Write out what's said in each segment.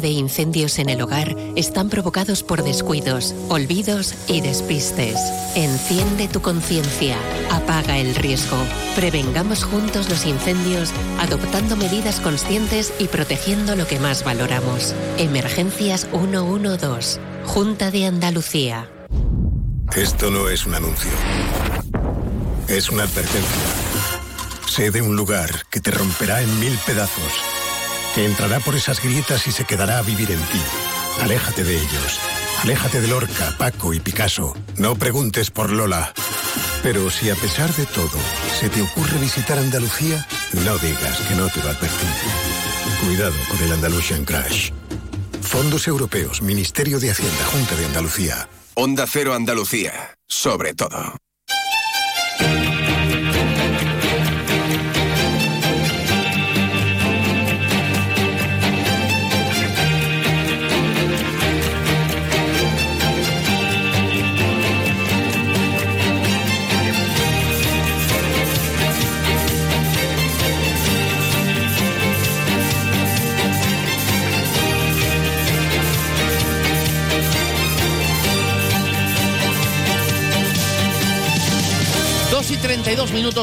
de incendios en el hogar están provocados por descuidos, olvidos y despistes. Enciende tu conciencia, apaga el riesgo. Prevengamos juntos los incendios adoptando medidas conscientes y protegiendo lo que más valoramos. Emergencias 112, Junta de Andalucía. Esto no es un anuncio. Es una advertencia. Sé de un lugar que te romperá en mil pedazos entrará por esas grietas y se quedará a vivir en ti. Aléjate de ellos. Aléjate de Lorca, Paco y Picasso. No preguntes por Lola. Pero si a pesar de todo se te ocurre visitar Andalucía, no digas que no te lo advertí. Cuidado con el Andalusian Crash. Fondos Europeos, Ministerio de Hacienda, Junta de Andalucía. Onda Cero Andalucía, sobre todo.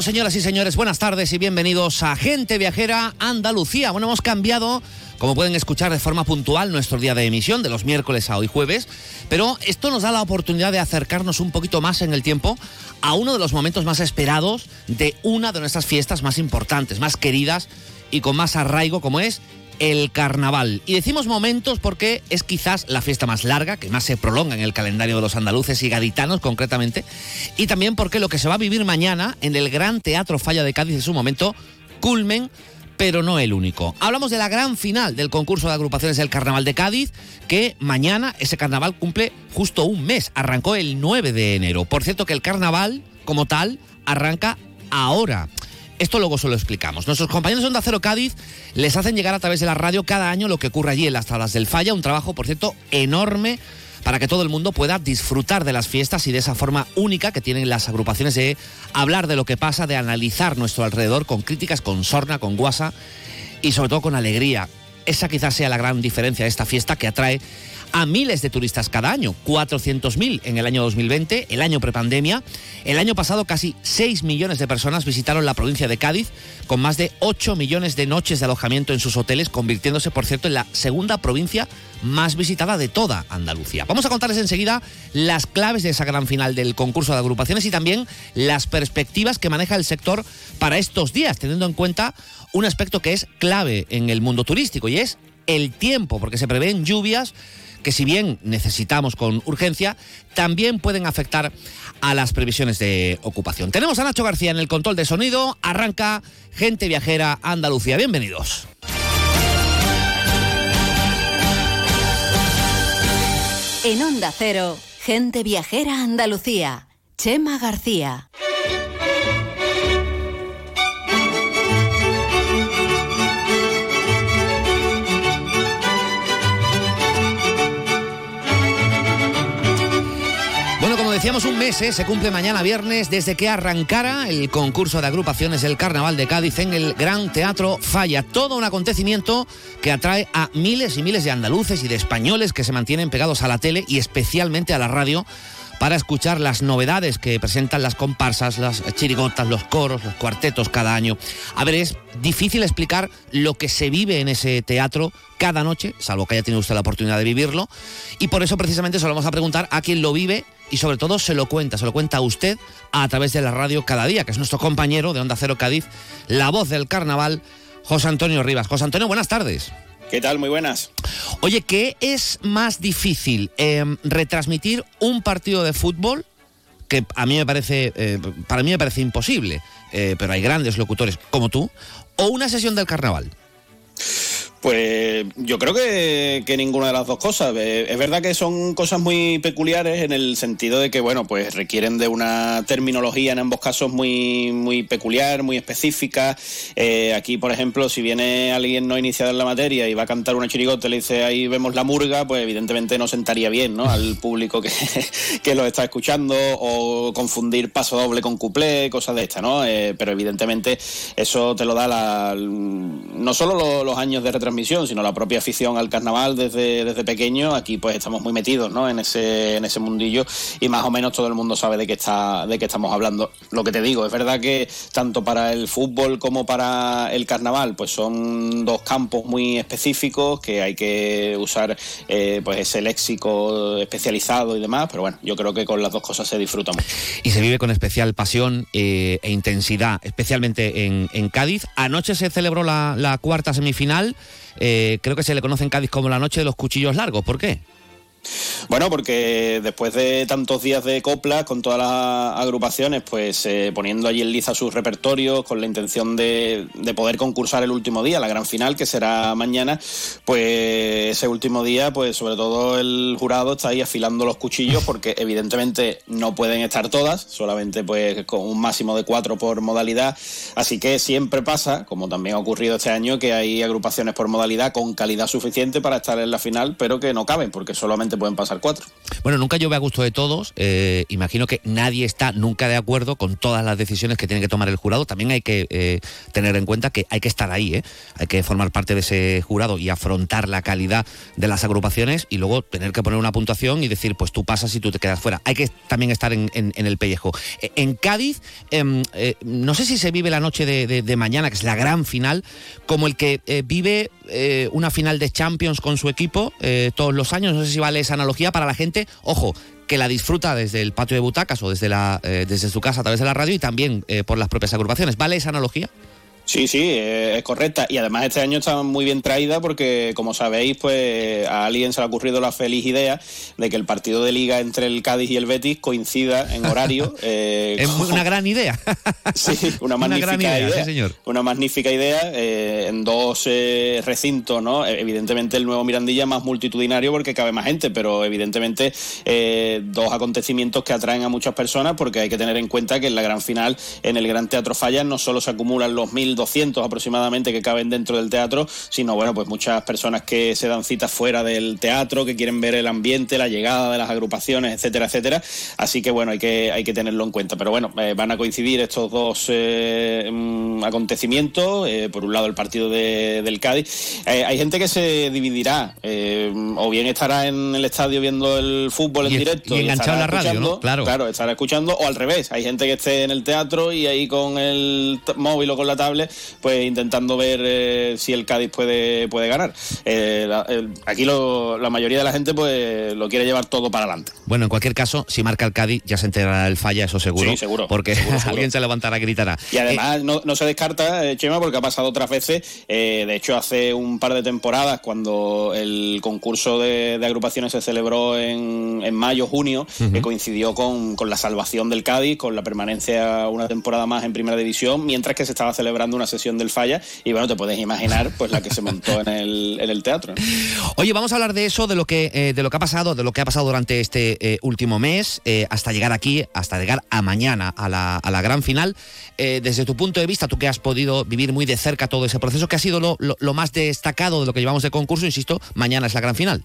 Señoras y señores. Buenas tardes y bienvenidos a Gente Viajera Andalucía. Bueno, hemos cambiado, como pueden escuchar de forma puntual, nuestro día de emisión de los miércoles a hoy jueves. Pero esto nos da la oportunidad de acercarnos un poquito más en el tiempo a uno de los momentos más esperados de una de nuestras fiestas más importantes, más queridas y con más arraigo, como es el carnaval. Y decimos momentos porque es quizás la fiesta más larga, que más se prolonga en el calendario de los andaluces y gaditanos concretamente, y también porque lo que se va a vivir mañana en el Gran Teatro Falla de Cádiz es un momento culmen pero no el único. Hablamos de la gran final del concurso de agrupaciones del Carnaval de Cádiz, que mañana ese carnaval cumple justo un mes, arrancó el 9 de enero. Por cierto que el carnaval, como tal, arranca ahora. Esto luego se lo explicamos. Nuestros compañeros de Onda Cero Cádiz les hacen llegar a través de la radio cada año lo que ocurre allí en las salas del Falla, un trabajo, por cierto, enorme para que todo el mundo pueda disfrutar de las fiestas y de esa forma única que tienen las agrupaciones de hablar de lo que pasa, de analizar nuestro alrededor con críticas, con sorna, con guasa y sobre todo con alegría. Esa quizás sea la gran diferencia de esta fiesta que atrae a miles de turistas cada año, 400.000 en el año 2020, el año prepandemia. El año pasado casi 6 millones de personas visitaron la provincia de Cádiz, con más de 8 millones de noches de alojamiento en sus hoteles, convirtiéndose, por cierto, en la segunda provincia más visitada de toda Andalucía. Vamos a contarles enseguida las claves de esa gran final del concurso de agrupaciones y también las perspectivas que maneja el sector para estos días, teniendo en cuenta un aspecto que es clave en el mundo turístico y es el tiempo, porque se prevén lluvias que si bien necesitamos con urgencia, también pueden afectar a las previsiones de ocupación. Tenemos a Nacho García en el control de sonido. Arranca Gente Viajera Andalucía. Bienvenidos. En Onda Cero, Gente Viajera Andalucía. Chema García. Decíamos un mes, ¿eh? se cumple mañana viernes desde que arrancara el concurso de agrupaciones del Carnaval de Cádiz en el Gran Teatro Falla. Todo un acontecimiento que atrae a miles y miles de andaluces y de españoles que se mantienen pegados a la tele y especialmente a la radio para escuchar las novedades que presentan las comparsas, las chirigotas, los coros, los cuartetos cada año. A ver, es difícil explicar lo que se vive en ese teatro cada noche, salvo que haya tenido usted la oportunidad de vivirlo, y por eso precisamente se lo vamos a preguntar a quien lo vive y sobre todo se lo cuenta, se lo cuenta a usted a través de la radio cada día, que es nuestro compañero de Onda Cero Cádiz, la voz del carnaval, José Antonio Rivas. José Antonio, buenas tardes. ¿Qué tal? Muy buenas. Oye, ¿qué es más difícil? Em, ¿Retransmitir un partido de fútbol? Que a mí me parece, eh, para mí me parece imposible, eh, pero hay grandes locutores como tú, o una sesión del carnaval. Pues yo creo que, ninguna de las dos cosas. Eh, es verdad que son cosas muy peculiares en el sentido de que, bueno, pues requieren de una terminología en ambos casos muy, muy peculiar, muy específica. Eh, aquí, por ejemplo, si viene alguien no iniciado en la materia y va a cantar una chirigota y le dice ahí vemos la murga, pues evidentemente no sentaría bien ¿no? al público que, que lo está escuchando o confundir paso doble con cuplé, cosas de estas, ¿no? Eh, pero evidentemente eso te lo da la, no solo los, años de retransmisión, retransmisión, sino la propia afición al carnaval desde, desde pequeño, aquí pues estamos muy metidos ¿no? en, ese, en ese mundillo y más o menos todo el mundo sabe de qué, está, de qué estamos hablando. Lo que te digo, es verdad que tanto para el fútbol como para el carnaval, pues son dos campos muy específicos que hay que usar eh, pues ese léxico especializado y demás, pero bueno, yo creo que con las dos cosas se disfruta mucho. Y se vive con especial pasión eh, e intensidad, especialmente en, en Cádiz. Anoche se celebró la cuarta semifinal. Eh, creo que se le conoce en Cádiz como la noche de los cuchillos largos. ¿Por qué? Bueno, porque después de tantos días de copla con todas las agrupaciones, pues eh, poniendo allí en liza sus repertorios con la intención de, de, poder concursar el último día, la gran final, que será mañana, pues ese último día, pues sobre todo el jurado está ahí afilando los cuchillos porque evidentemente no pueden estar todas, solamente pues con un máximo de cuatro por modalidad, así que siempre pasa, como también ha ocurrido este año, que hay agrupaciones por modalidad con calidad suficiente para estar en la final, pero que no caben porque solamente pueden pasar cuatro. Bueno, nunca llueve a gusto de todos. Eh, imagino que nadie está nunca de acuerdo con todas las decisiones que tiene que tomar el jurado. También hay que eh, tener en cuenta que hay que estar ahí, ¿eh? hay que formar parte de ese jurado y afrontar la calidad de las agrupaciones y luego tener que poner una puntuación y decir, pues tú pasas y tú te quedas fuera. Hay que también estar en, el pellejo. En Cádiz, em, no sé si se vive la noche de, de, mañana, que es la gran final, como el que vive una final de Champions con su equipo todos los años. No sé si vale esa analogía para la gente. Ojo, que la disfruta desde el patio de butacas o desde, la, eh, desde su casa a través de la radio y también eh, por las propias agrupaciones. ¿Vale esa analogía? Sí, sí, es correcta. Y además este año está muy bien traída porque, como sabéis, pues a alguien se le ha ocurrido la feliz idea de que el partido de liga entre el Cádiz y el Betis coincida en horario. Eh, es con... una gran idea. sí, una magnífica una idea, idea. Sí, señor. Una magnífica idea eh, en dos eh, recintos, ¿no? Evidentemente el nuevo Mirandilla más multitudinario porque cabe más gente, pero evidentemente eh, dos acontecimientos que atraen a muchas personas porque hay que tener en cuenta que en la gran final, en el Gran Teatro Fallas, no solo se acumulan los mil 200 aproximadamente que caben dentro del teatro, sino bueno, pues muchas personas que se dan citas fuera del teatro, que quieren ver el ambiente, la llegada de las agrupaciones, etcétera, etcétera. Así que bueno, hay que, hay que tenerlo en cuenta. Pero bueno, eh, van a coincidir estos dos eh, acontecimientos. Eh, por un lado, el partido de, del Cádiz. Hay gente que se dividirá, o bien estará en el estadio viendo el fútbol en y, directo. Y enganchado en la radio, ¿no? Claro. Claro, estará escuchando, o al revés. Hay gente que esté en el teatro y ahí con el móvil o con la tablet pues intentando ver eh, si el Cádiz puede, puede ganar. Eh, la, el, aquí lo, la mayoría de la gente pues lo quiere llevar todo para adelante. Bueno, en cualquier caso, si marca el Cádiz ya se enterará el falla, eso seguro. Sí, seguro. Porque seguro, seguro. alguien se levantará y gritará. Y además no, no, se descarta, eh, Chema, porque ha pasado otras veces. De hecho, hace un par de temporadas, cuando el concurso de, de agrupaciones se celebró en, en mayo, junio, uh -huh. que coincidió con, con la salvación del Cádiz, con la permanencia una temporada más en primera división, mientras que se estaba celebrando una sesión del Falla y bueno, te puedes imaginar pues la que se montó en el, en el teatro. Oye, vamos a hablar de eso, de lo que eh, de lo que ha pasado, de lo que ha pasado durante este eh, último mes, eh, hasta llegar aquí, hasta llegar a mañana a la, a la gran final. Desde tu punto de vista, tú que has podido vivir muy de cerca todo ese proceso, ¿qué ha sido lo, lo más destacado de lo que llevamos de concurso? Insisto, mañana es la gran final.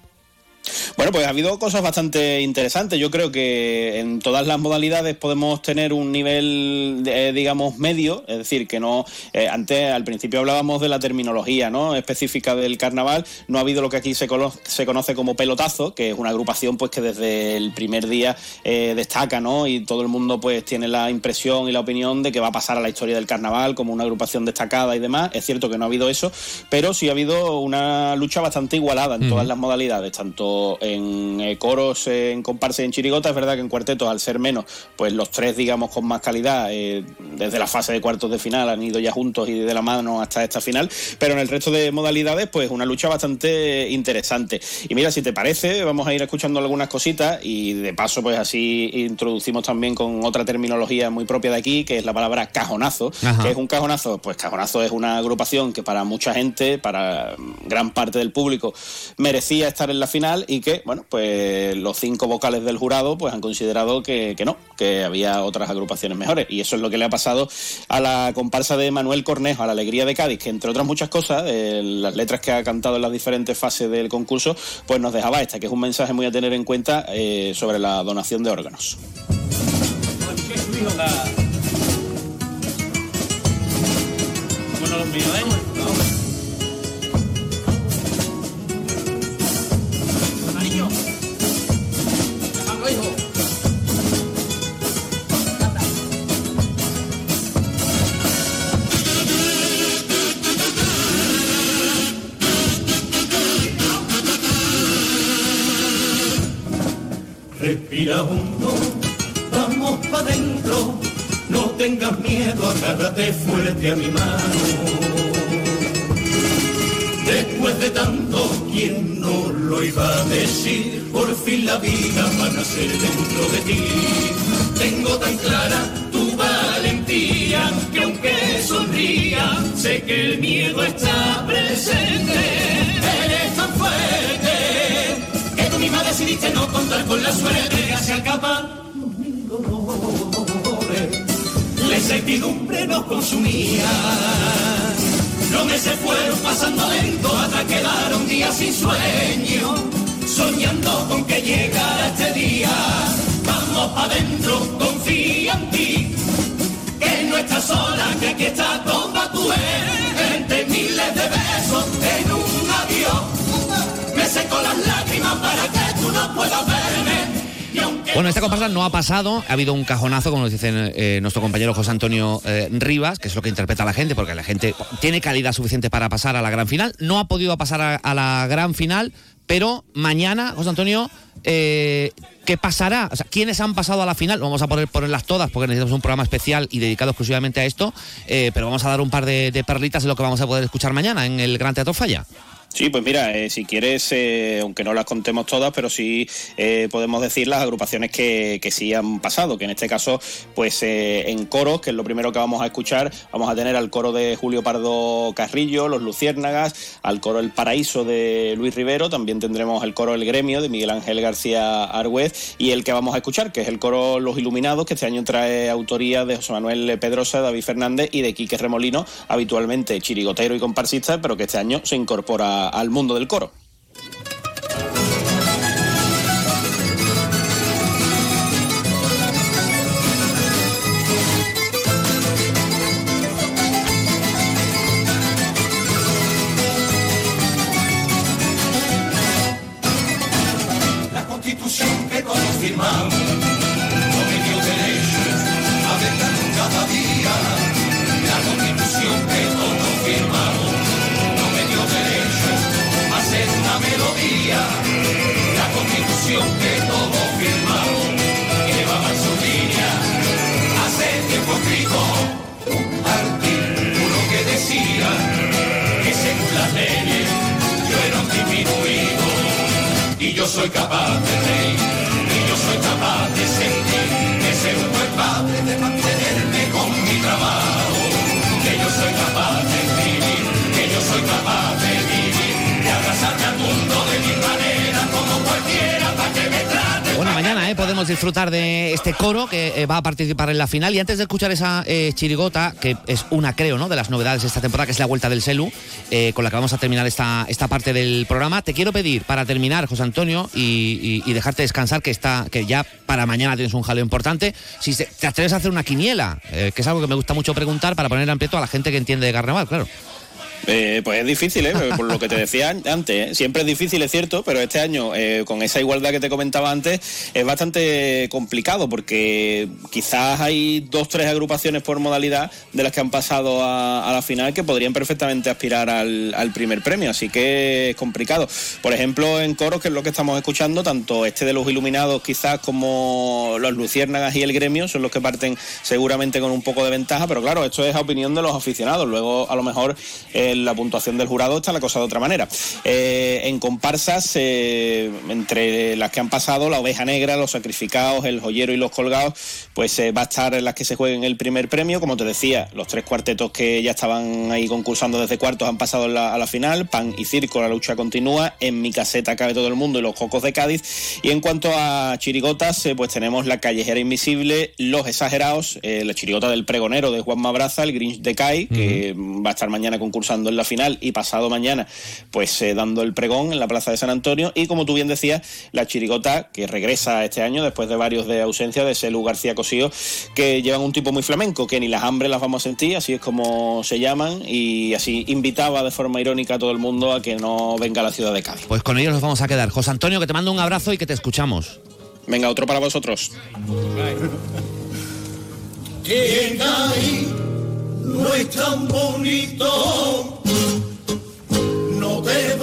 Bueno, pues ha habido cosas bastante interesantes. Yo creo que en todas las modalidades podemos tener un nivel, eh, digamos, medio. Es decir, que no. Eh, antes, al principio hablábamos de la terminología ¿no? específica del carnaval. No ha habido lo que aquí se, cono se conoce como pelotazo, que es una agrupación pues que desde el primer día eh, destaca, ¿no? Y todo el mundo pues tiene la impresión y la opinión de que va a pasar a la historia del carnaval como una agrupación destacada y demás. Es cierto que no ha habido eso, pero sí ha habido una lucha bastante igualada en mm. todas las modalidades, tanto en eh, coros, en comparsa y en chirigota. Es verdad que en cuartetos, al ser menos, pues los tres, digamos, con más calidad, eh, desde la fase de cuartos de final han ido ya juntos y de la mano hasta esta final. Pero en el resto de modalidades, pues una lucha bastante interesante. Y mira, si te parece, vamos a ir escuchando algunas cositas y de paso, pues así introducimos también con otra terminología muy propia de aquí, que es la palabra cajonazo. Ajá. que es un cajonazo? Pues cajonazo es una agrupación que para mucha gente, para gran parte del público, merecía estar en la y que, bueno, pues los cinco vocales del jurado pues han considerado que, que, no, que había otras agrupaciones mejores. Y eso es lo que le ha pasado a la comparsa de Manuel Cornejo, a la Alegría de Cádiz, que entre otras muchas cosas, eh, las letras que ha cantado en las diferentes fases del concurso, pues nos dejaba esta, que es un mensaje muy a tener en cuenta eh, sobre la donación de órganos. Bueno, los míos, ¿eh? Hijo. Respira hondo, vamos pa' dentro, no tengas miedo, agárrate fuerte a mi mano. Después de tanto ¿quién no lo iba a decir? Por fin la vida va a nacer dentro de ti. Tengo tan clara tu valentía que aunque sonría, sé que el miedo está presente. Eres tan fuerte que tú misma decidiste no contar con la suerte. Acaban los dolores, la incertidumbre nos consumía. Los meses fueron pasando lento hasta quedar un día sin sueño, soñando con que llegara este día. Vamos adentro, confía en ti, que no estás sola, que aquí está toda Bueno, esta comparsa no ha pasado, ha habido un cajonazo, como nos dice eh, nuestro compañero José Antonio eh, Rivas, que es lo que interpreta la gente, porque la gente tiene calidad suficiente para pasar a la gran final. No ha podido pasar a, la gran final, pero mañana, José Antonio, eh, ¿qué pasará? O sea, ¿quiénes han pasado a la final? Vamos a poner, ponerlas todas, porque necesitamos un programa especial y dedicado exclusivamente a esto, pero vamos a dar un par de, de perlitas de lo que vamos a poder escuchar mañana en el Gran Teatro Falla. Sí, pues mira, eh, si quieres, eh, aunque no las contemos todas, pero sí eh, podemos decir las agrupaciones que, que sí han pasado, que en este caso, pues en coros, que es lo primero que vamos a escuchar, vamos a tener al coro de Julio Pardo Carrillo, los Luciérnagas, al coro El Paraíso de Luis Rivero, también tendremos el coro El Gremio de Miguel Ángel García Argüez y el que vamos a escuchar, que es el coro Los Iluminados, que este año trae autoría de José Manuel Pedrosa, David Fernández y de Quique Remolino, habitualmente chirigotero y comparsista, pero que este año se incorpora al mundo del coro. Capaz de reír, y yo soy capaz de sentir, que ser un buen padre de mantenerme con mi trabajo, podemos disfrutar de este coro que eh, va a participar en la final. Y antes de escuchar esa eh, chirigota, que es una, creo, ¿no? de las novedades de esta temporada, que es la vuelta del Selu, eh, con la que vamos a terminar esta, esta parte del programa, te quiero pedir para terminar, José Antonio, y, dejarte descansar, que, está, que ya para mañana tienes un jaleo importante, si te atreves a hacer una quiniela, que es algo que me gusta mucho preguntar para poner en aprieto a la gente que entiende de carnaval, claro. Eh, pues es difícil, ¿eh? por lo que te decía antes. ¿eh? Siempre es difícil, es cierto, pero este año, eh, con esa igualdad que te comentaba antes, es bastante complicado porque quizás hay dos, tres agrupaciones por modalidad de las que han pasado a, la final que podrían perfectamente aspirar al, primer premio, así que es complicado. Por ejemplo, en coros, que es lo que estamos escuchando, tanto este de los Iluminados quizás como los Luciérnagas y el Gremio son los que parten seguramente con un poco de ventaja, pero claro, esto es opinión de los aficionados. Luego, a lo mejor, en la puntuación del jurado está la cosa de otra manera. Eh, en comparsas, eh, entre las que han pasado, la oveja negra, los sacrificados, el joyero y los colgados, pues eh, va a estar en las que se jueguen el primer premio. Como te decía, los tres cuartetos que ya estaban ahí concursando desde cuartos han pasado la- a la final. Pan y circo, la lucha continúa. En mi caseta cabe todo el mundo y los cocos de Cádiz. Y en cuanto a chirigotas, pues tenemos la callejera invisible, los exagerados, la chirigota del pregonero de Juan Mabraza, el Grinch de Kai, que va a estar mañana concursando en la final y pasado mañana, pues eh, dando el pregón en la Plaza de San Antonio. Y como tú bien decías, la chirigota que regresa este año después de varios de ausencia de Selu García Cosío, que llevan un tipo muy flamenco, que ni las hambres las vamos a sentir, así es como se llaman, y así invitaba de forma irónica a todo el mundo a que no venga a la ciudad de Cádiz. Pues con ellos nos vamos a quedar. José Antonio, que te mando un abrazo y que te escuchamos. Venga, otro para vosotros. No es tan bonito, no te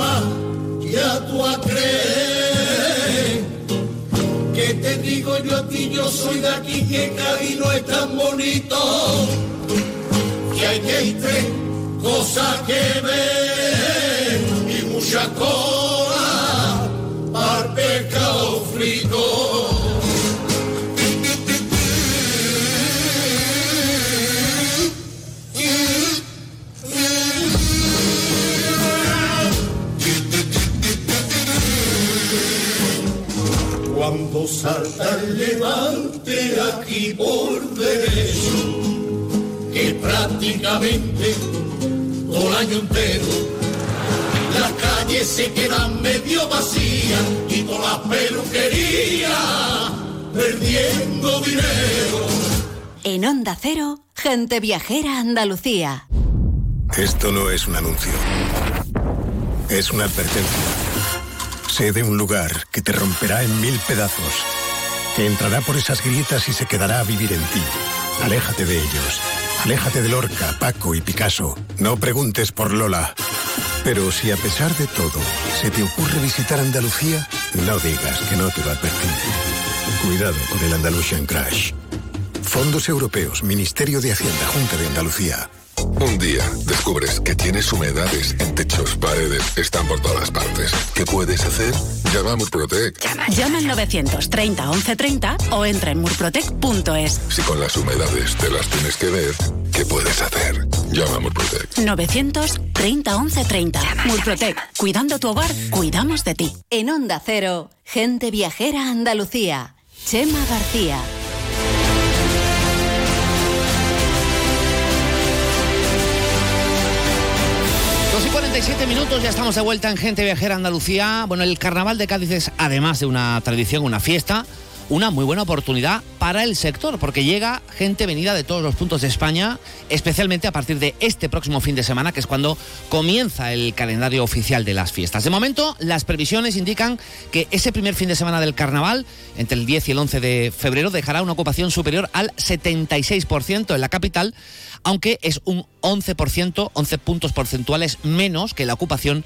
ya tú a creer que te digo yo a ti, yo soy de aquí, que Cádiz no es tan bonito, que hay que ir tres cosas que ver y muchas cosas Cuando salta el levante aquí por derecho, que prácticamente todo el año entero las calles se quedan medio vacías y todas las peluquerías perdiendo dinero. En Onda Cero, gente viajera a Andalucía. Esto no es un anuncio. Es una advertencia. De un lugar que te romperá en mil pedazos, que entrará por esas grietas y se quedará a vivir en ti. Aléjate de ellos. Aléjate de Lorca, Paco y Picasso. No preguntes por Lola. Pero si a pesar de todo se te ocurre visitar Andalucía, no digas que no te lo advertí. Cuidado con el Andalusian Crash. Fondos Europeos, Ministerio de Hacienda, Junta de Andalucía. Un día descubres que tienes humedades en techos, paredes, están por todas partes. ¿Qué puedes hacer? Llama a Murprotec. Llama al 930 1130 o entra en murprotec.es. Si con las humedades te las tienes que ver, ¿qué puedes hacer? Llama a Murprotec. 930 1130. Murprotec. Cuidando tu hogar, cuidamos de ti. En Onda Cero, gente viajera a Andalucía. Chema García. 2 y 47 minutos, ya estamos de vuelta en Gente Viajera Andalucía. Bueno, el Carnaval de Cádiz es, además de una tradición, una fiesta, una muy buena oportunidad para el sector, porque llega gente venida de todos los puntos de España, especialmente a partir de este próximo fin de semana, que es cuando comienza el calendario oficial de las fiestas. De momento, las previsiones indican que ese primer fin de semana del carnaval, entre el 10 y el 11 de febrero, dejará una ocupación superior al 76% en la capital, aunque es un 11%, 11 puntos porcentuales menos que la ocupación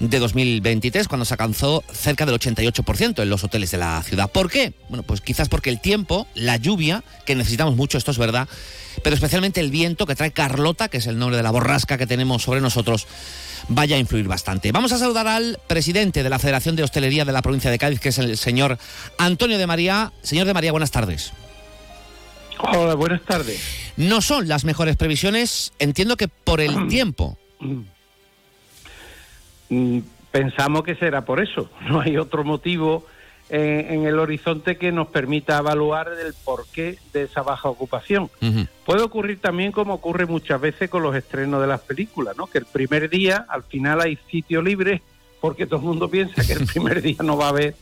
de 2023, cuando se alcanzó cerca del 88% en los hoteles de la ciudad. ¿Por qué? Bueno, pues quizás porque el tiempo, la lluvia, que necesitamos mucho, esto es verdad, pero especialmente el viento que trae Carlota, que es el nombre de la borrasca que tenemos sobre nosotros, vaya a influir bastante. Vamos a saludar al presidente de la Federación de Hostelería de la provincia de Cádiz, que es el señor Antonio de María. Señor de María, buenas tardes. Hola, buenas tardes. No son las mejores previsiones, entiendo que por el tiempo. Mm, Pensamos que será por eso. No hay otro motivo en, en el horizonte que nos permita evaluar el porqué de esa baja ocupación. Puede ocurrir también como ocurre muchas veces con los estrenos de las películas, ¿no? Que el primer día, al final hay sitio libre porque todo el mundo piensa que el primer día no va a haber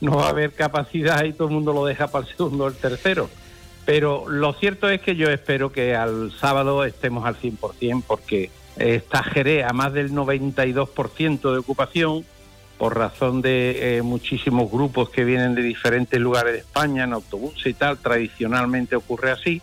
no va a haber capacidad y todo el mundo lo deja para el segundo o el tercero. Pero lo cierto es que yo espero que al sábado estemos al 100% porque está Jerez a más del 92% de ocupación por razón de eh, muchísimos grupos que vienen de diferentes lugares de España en autobuses y tal. Tradicionalmente ocurre así.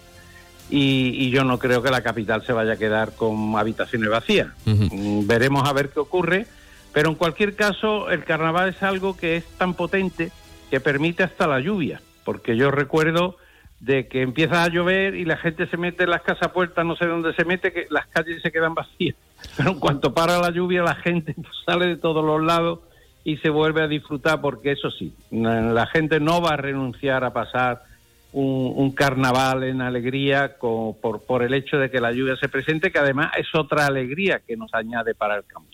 Y, y yo no creo que la capital se vaya a quedar con habitaciones vacías. Mm, Veremos a ver qué ocurre. Pero en cualquier caso, el carnaval es algo que es tan potente que permite hasta la lluvia. Porque yo recuerdo de que empieza a llover y la gente se mete en las casas puertas, no sé dónde se mete, que las calles se quedan vacías. Pero en cuanto para la lluvia, la gente sale de todos los lados y se vuelve a disfrutar, porque eso sí, la gente no va a renunciar a pasar un, un carnaval en alegría co- por, por el hecho de que la lluvia se presente, que además es otra alegría que nos añade para el campo.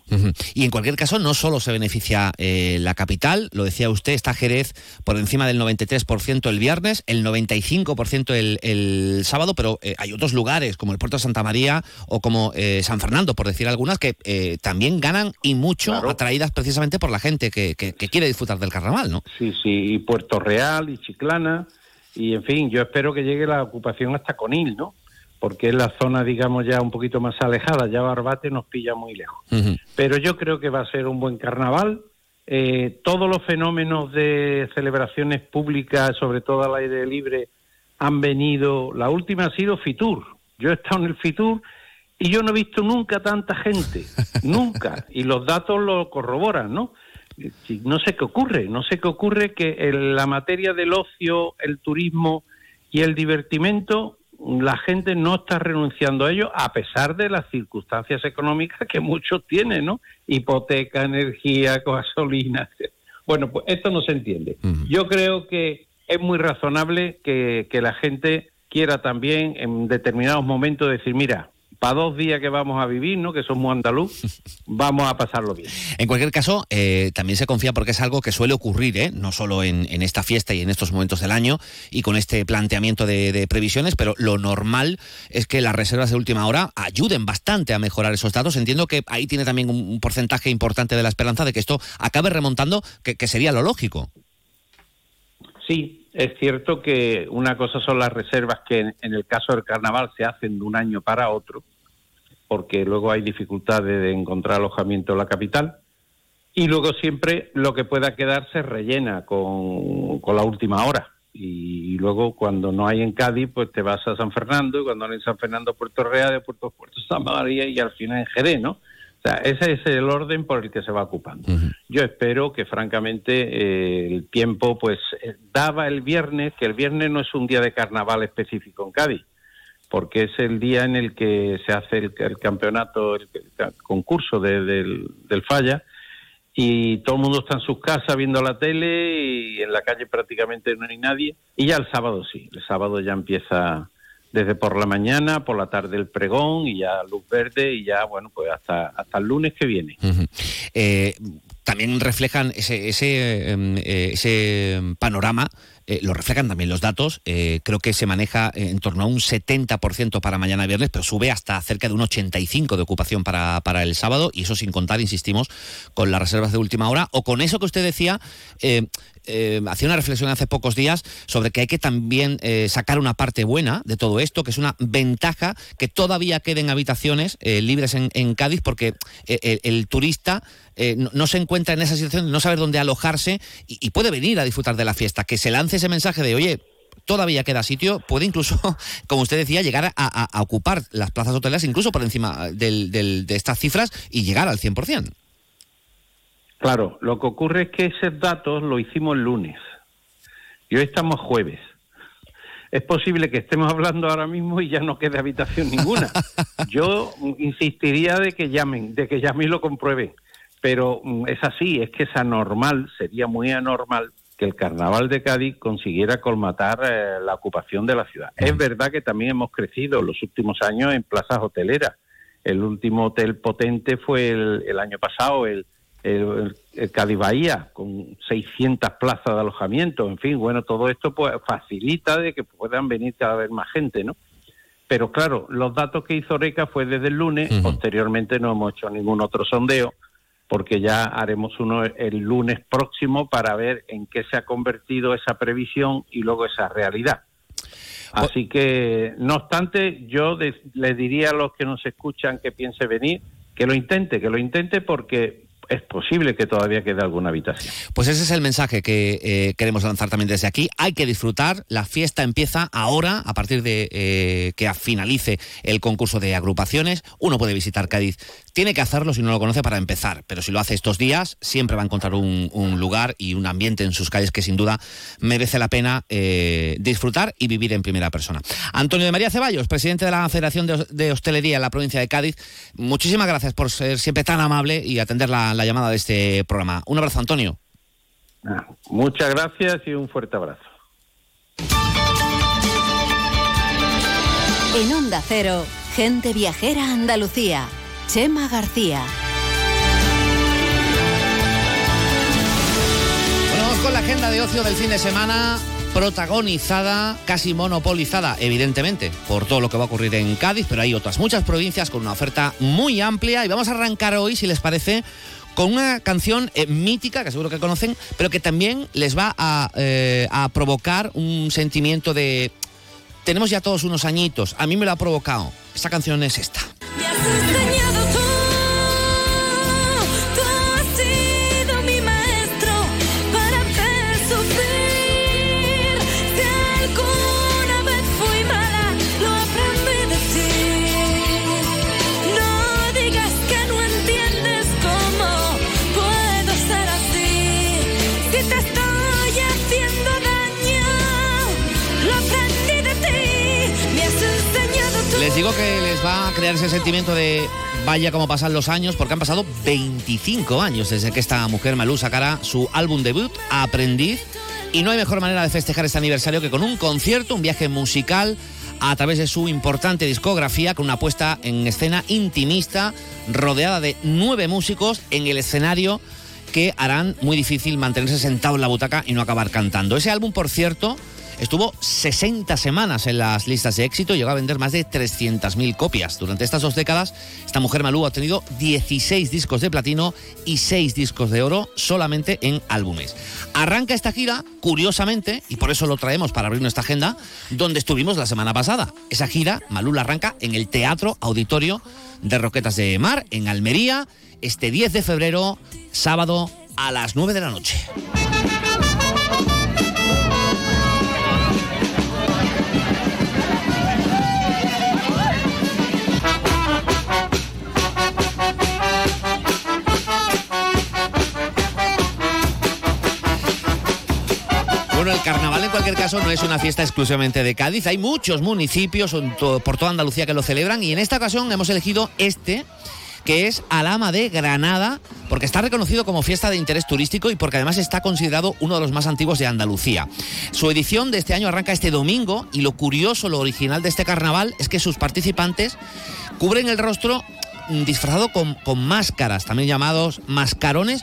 Y en cualquier caso, no solo se beneficia eh, la capital, lo decía usted, está Jerez por encima del 93% el viernes, el 95% el, el sábado, pero eh, hay otros lugares como el Puerto de Santa María o como eh, San Fernando, por decir algunas, que eh, también ganan y mucho, Claro. atraídas precisamente por la gente que, que- que quiere disfrutar del carnaval, ¿no? Sí, sí, y Puerto Real y Chiclana, y en fin, yo espero que llegue la ocupación hasta Conil, ¿no? Porque es la zona, digamos, ya un poquito más alejada, ya Barbate nos pilla muy lejos. Pero yo creo que va a ser un buen carnaval. Eh, todos los fenómenos de celebraciones públicas, sobre todo al aire libre, han venido. La última ha sido Fitur. Yo he estado en el Fitur y yo no he visto nunca tanta gente, nunca. Y los datos lo corroboran, ¿no? No sé qué ocurre, no sé qué ocurre que en la materia del ocio, el turismo y el divertimento, la gente no está renunciando a ello a pesar de las circunstancias económicas que muchos tienen, ¿no? Hipoteca, energía, gasolina. Bueno, pues esto no se entiende. Yo creo que es muy razonable que, que la gente quiera también en determinados momentos decir, mira, para dos días que vamos a vivir, ¿no? que somos andaluz, vamos a pasarlo bien. En cualquier caso, eh, también se confía porque es algo que suele ocurrir, ¿eh? no solo en, esta fiesta y en estos momentos del año y con este planteamiento de, previsiones, pero lo normal es que las reservas de última hora ayuden bastante a mejorar esos datos. Entiendo que ahí tiene también un, porcentaje importante de la esperanza de que esto acabe remontando, que sería lo lógico. Sí, es cierto que una cosa son las reservas que en, el caso del carnaval se hacen de un año para otro, porque luego hay dificultades de encontrar alojamiento en la capital, y luego siempre lo que pueda quedar se rellena con, la última hora. Y, luego cuando no hay en Cádiz, pues te vas a San Fernando, y cuando no hay en San Fernando, Puerto Real, de Puerto Puerto San María y al final en Jerez, ¿no? sea, ese es el orden por el que se va ocupando. Yo espero que, francamente, eh, el tiempo, pues, eh, daba el viernes, que el viernes no es un día de carnaval específico en Cádiz, porque es el día en el que se hace el, campeonato, el, concurso del, Falla, y todo el mundo está en sus casas viendo la tele y en la calle prácticamente no hay nadie. Y ya el sábado sí, el sábado ya empieza desde por la mañana, por la tarde el pregón y ya luz verde y ya, bueno, pues hasta, hasta el lunes que viene. Eh, también reflejan ese, ese, em, eh, ese panorama eh, lo reflejan también los datos. creo que se maneja en torno a un 70% para mañana viernes, pero sube hasta cerca de un 85% de ocupación para, para, el sábado, y eso sin contar, insistimos, con las reservas de última hora o con eso que usted decía, eh, hacía una reflexión hace pocos días sobre que hay que también eh, sacar una parte buena de todo esto, que es una ventaja que todavía queden habitaciones eh, libres en, Cádiz, porque el, turista no, se encuentra en esa situación de no saber dónde alojarse y, puede venir a disfrutar de la fiesta. Que se lance ese mensaje de, oye, todavía queda sitio, puede incluso, como usted decía, llegar a, ocupar las plazas hoteleras incluso por encima de estas cifras y llegar al 100%. Claro, lo que ocurre es que esos datos lo hicimos el lunes y hoy estamos jueves. Es posible que estemos hablando ahora mismo y ya no quede habitación ninguna. Yo insistiría de que llamen, de que llamen y lo comprueben. Pero mm, es así, es que es anormal, sería muy anormal que el carnaval de Cádiz consiguiera colmatar eh, la ocupación de la ciudad. Es verdad que también hemos crecido los últimos años en plazas hoteleras. El último hotel potente fue el año pasado, el, el, Cádiz Bahía con 600 plazas de alojamiento, en fin, bueno, todo esto pues facilita de que puedan venir cada vez más gente, ¿no? Pero claro, los datos que hizo Oreca fue desde el lunes, posteriormente no hemos hecho ningún otro sondeo, porque ya haremos uno el lunes próximo para ver en qué se ha convertido esa previsión y luego esa realidad. Así que, no obstante, yo le diría a los que nos escuchan que piense venir, que lo intente, que lo intente porque es posible que todavía quede alguna habitación. Pues ese es el mensaje que eh, queremos lanzar también desde aquí. Hay que disfrutar. La fiesta empieza ahora, a partir de eh, que finalice el concurso de agrupaciones. Uno puede visitar Cádiz. Tiene que hacerlo si no lo conoce para empezar, pero si lo hace estos días, siempre va a encontrar un, lugar y un ambiente en sus calles que sin duda merece la pena eh, disfrutar y vivir en primera persona. Antonio de María Ceballos, presidente de la Federación de Hostelería en la provincia de Cádiz, muchísimas gracias por ser siempre tan amable y atender la la llamada de este programa. Un abrazo, Antonio. Ah, muchas gracias y un fuerte abrazo. En Onda Cero, gente viajera Andalucía. Chema García. Bueno, vamos con la agenda de ocio del fin de semana protagonizada, casi monopolizada, evidentemente, por todo lo que va a ocurrir en Cádiz, pero hay otras muchas provincias con una oferta muy amplia y vamos a arrancar hoy, si les parece, con una canción eh, mítica, que seguro que conocen, pero que también les va a, eh, a provocar un sentimiento de... Tenemos ya todos unos añitos, a mí me lo ha provocado. Esta canción es esta. Que les va a crear ese sentimiento de vaya como pasan los años, porque han pasado 25 años desde que esta mujer Malú sacara su álbum debut, Aprendiz. Y no hay mejor manera de festejar este aniversario que con un concierto, un viaje musical a través de su importante discografía, con una puesta en escena intimista, rodeada de nueve músicos en el escenario que harán muy difícil mantenerse sentado en la butaca y no acabar cantando. Ese álbum, por cierto, Estuvo 60 semanas en las listas de éxito llegó a vender más de 300.000 copias. Durante estas dos décadas, esta mujer Malú ha tenido 16 discos de platino y 6 discos de oro solamente en álbumes. Arranca esta gira, curiosamente, y por eso lo traemos para abrir nuestra agenda, donde estuvimos la semana pasada. Esa gira, Malú la arranca en el Teatro Auditorio de Roquetas de Mar, en Almería, este 10 de febrero, sábado a las 9 de la noche. El carnaval en cualquier caso no es una fiesta exclusivamente de Cádiz. Hay muchos municipios por toda Andalucía que lo celebran y en esta ocasión hemos elegido este que es Alama de Granada, porque está reconocido como fiesta de interés turístico y porque además está considerado uno de los más antiguos de Andalucía. Su edición de este año arranca este domingo y lo curioso, lo original de este carnaval es que sus participantes cubren el rostro disfrazado con, con máscaras, también llamados mascarones,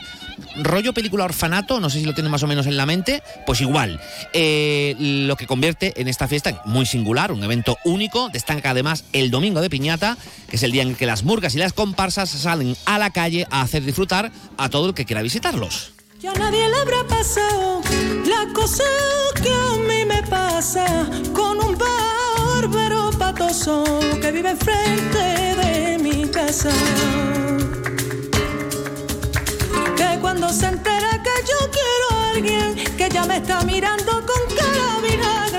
rollo película orfanato, no sé si lo tienen más o menos en la mente, pues igual. Eh, lo que convierte en esta fiesta muy singular, un evento único. Destaca además el domingo de piñata, que es el día en que las murgas y las comparsas salen a la calle a hacer disfrutar a todo el que quiera visitarlos. Ya nadie le habrá pasado la cosa que a mí me pasa con un bárbaro patoso que vive enfrente de mi casa. Que cuando se entera que yo quiero a alguien que ya me está mirando con cara vinagre.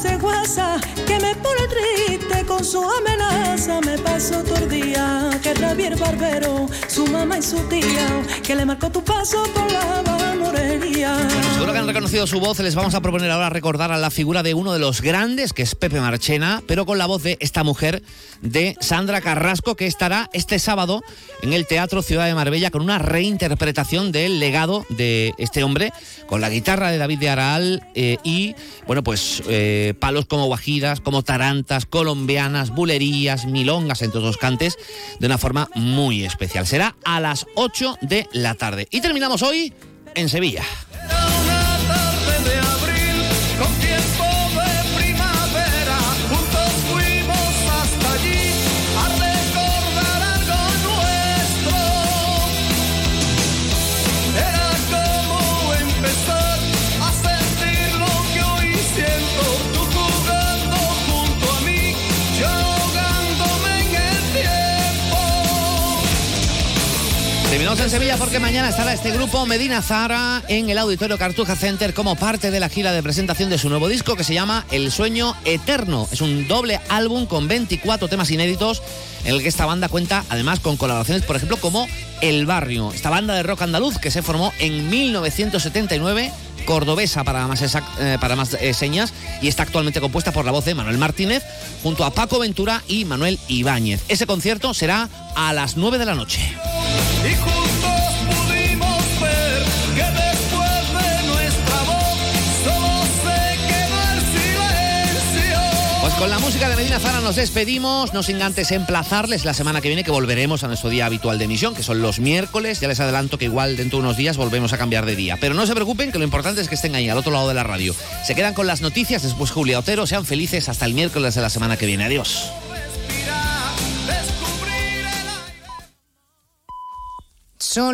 Hace guasa que me pone triste con su amenaza. Me paso todo el día que Javier Barbero, su mamá y su tía, que le marcó tu paso por la morería. Seguro que han reconocido su voz. Les vamos a proponer ahora recordar a la figura de uno de los grandes, que es Pepe Marchena, pero con la voz de esta mujer, de Sandra Carrasco, que estará este sábado en el Teatro Ciudad de Marbella con una reinterpretación del legado de este hombre, con la guitarra de David de Araal eh, y, bueno, pues eh, palos como guajiras, como tarantas, colombianas, bulerías, milongas, entre otros cantes, de una forma muy especial. Será a las 8 de la tarde. Y terminamos hoy en Sevilla. Terminamos en Sevilla porque mañana estará este grupo Medina Zara en el Auditorio Cartuja Center como parte de la gira de presentación de su nuevo disco que se llama El Sueño Eterno. Es un doble álbum con 24 temas inéditos en el que esta banda cuenta además con colaboraciones, por ejemplo, como El Barrio, esta banda de rock andaluz que se formó en 1979 cordobesa para más, eh, para más eh, señas y está actualmente compuesta por la voz de Manuel Martínez junto a Paco Ventura y Manuel Ibáñez. Ese concierto será a las 9 de la noche. Con la música de Medina Zara nos despedimos, no sin antes emplazarles la semana que viene que volveremos a nuestro día habitual de emisión, que son los miércoles. Ya les adelanto que igual dentro de unos días volvemos a cambiar de día. Pero no se preocupen, que lo importante es que estén ahí, al otro lado de la radio. Se quedan con las noticias, después Julia Otero, sean felices hasta el miércoles de la semana que viene. Adiós. Son